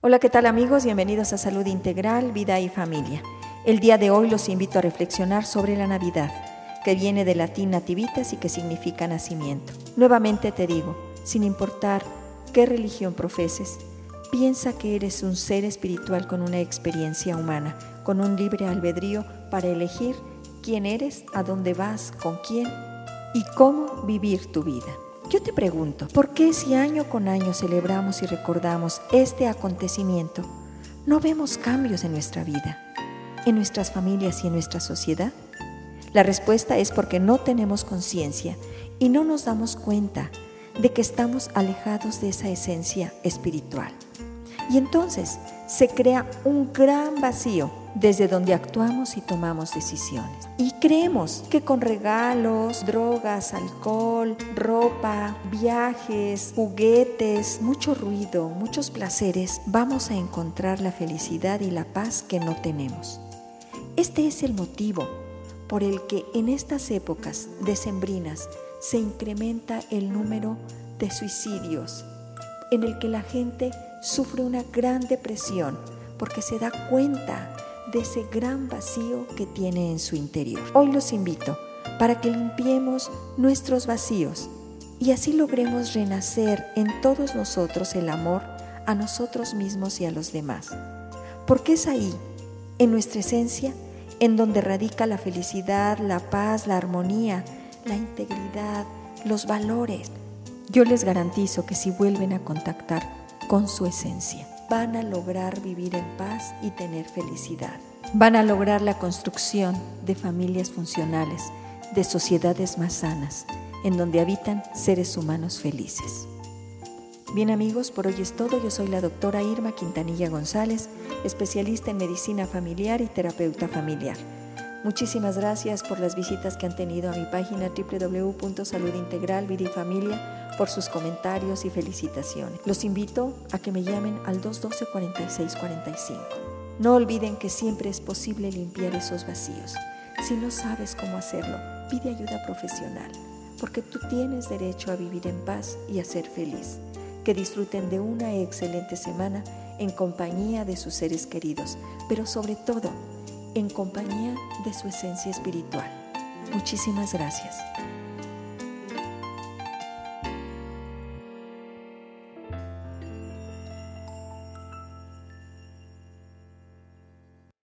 Hola, ¿qué tal amigos? Bienvenidos a Salud Integral, Vida y Familia. El día de hoy los invito a reflexionar sobre la Navidad, que viene del latín nativitas y que significa nacimiento. Nuevamente te digo, sin importar qué religión profeses, piensa que eres un ser espiritual con una experiencia humana, con un libre albedrío para elegir quién eres, a dónde vas, con quién y cómo vivir tu vida. Yo te pregunto, ¿por qué si año con año celebramos y recordamos este acontecimiento, no vemos cambios en nuestra vida, en nuestras familias y en nuestra sociedad? La respuesta es porque no tenemos conciencia y no nos damos cuenta de que estamos alejados de esa esencia espiritual. Y entonces se crea un gran vacío desde donde actuamos y tomamos decisiones. Y creemos que con regalos, drogas, alcohol, ropa, viajes, juguetes, mucho ruido, muchos placeres, vamos a encontrar la felicidad y la paz que no tenemos. Este es el motivo por el que en estas épocas decembrinas se incrementa el número de suicidios, en el que la gente sufre una gran depresión porque se da cuenta de ese gran vacío que tiene en su interior. Hoy los invito para que limpiemos nuestros vacíos y así logremos renacer en todos nosotros el amor a nosotros mismos y a los demás. Porque es ahí, en nuestra esencia, en donde radica la felicidad, la paz, la armonía, la integridad, los valores. Yo les garantizo que si vuelven a contactar con su esencia, van a lograr vivir en paz y tener felicidad. Van a lograr la construcción de familias funcionales, de sociedades más sanas, en donde habitan seres humanos felices. Bien amigos, por hoy es todo. Yo soy la doctora Irma Quintanilla González, especialista en medicina familiar y terapeuta familiar. Muchísimas gracias por las visitas que han tenido a mi página www.saludintegral Familia, por sus comentarios y felicitaciones. Los invito a que me llamen al 212-4645. No olviden que siempre es posible limpiar esos vacíos. Si no sabes cómo hacerlo, pide ayuda profesional, porque tú tienes derecho a vivir en paz y a ser feliz. Que disfruten de una excelente semana en compañía de sus seres queridos, pero sobre todo, en compañía de su esencia espiritual. Muchísimas gracias.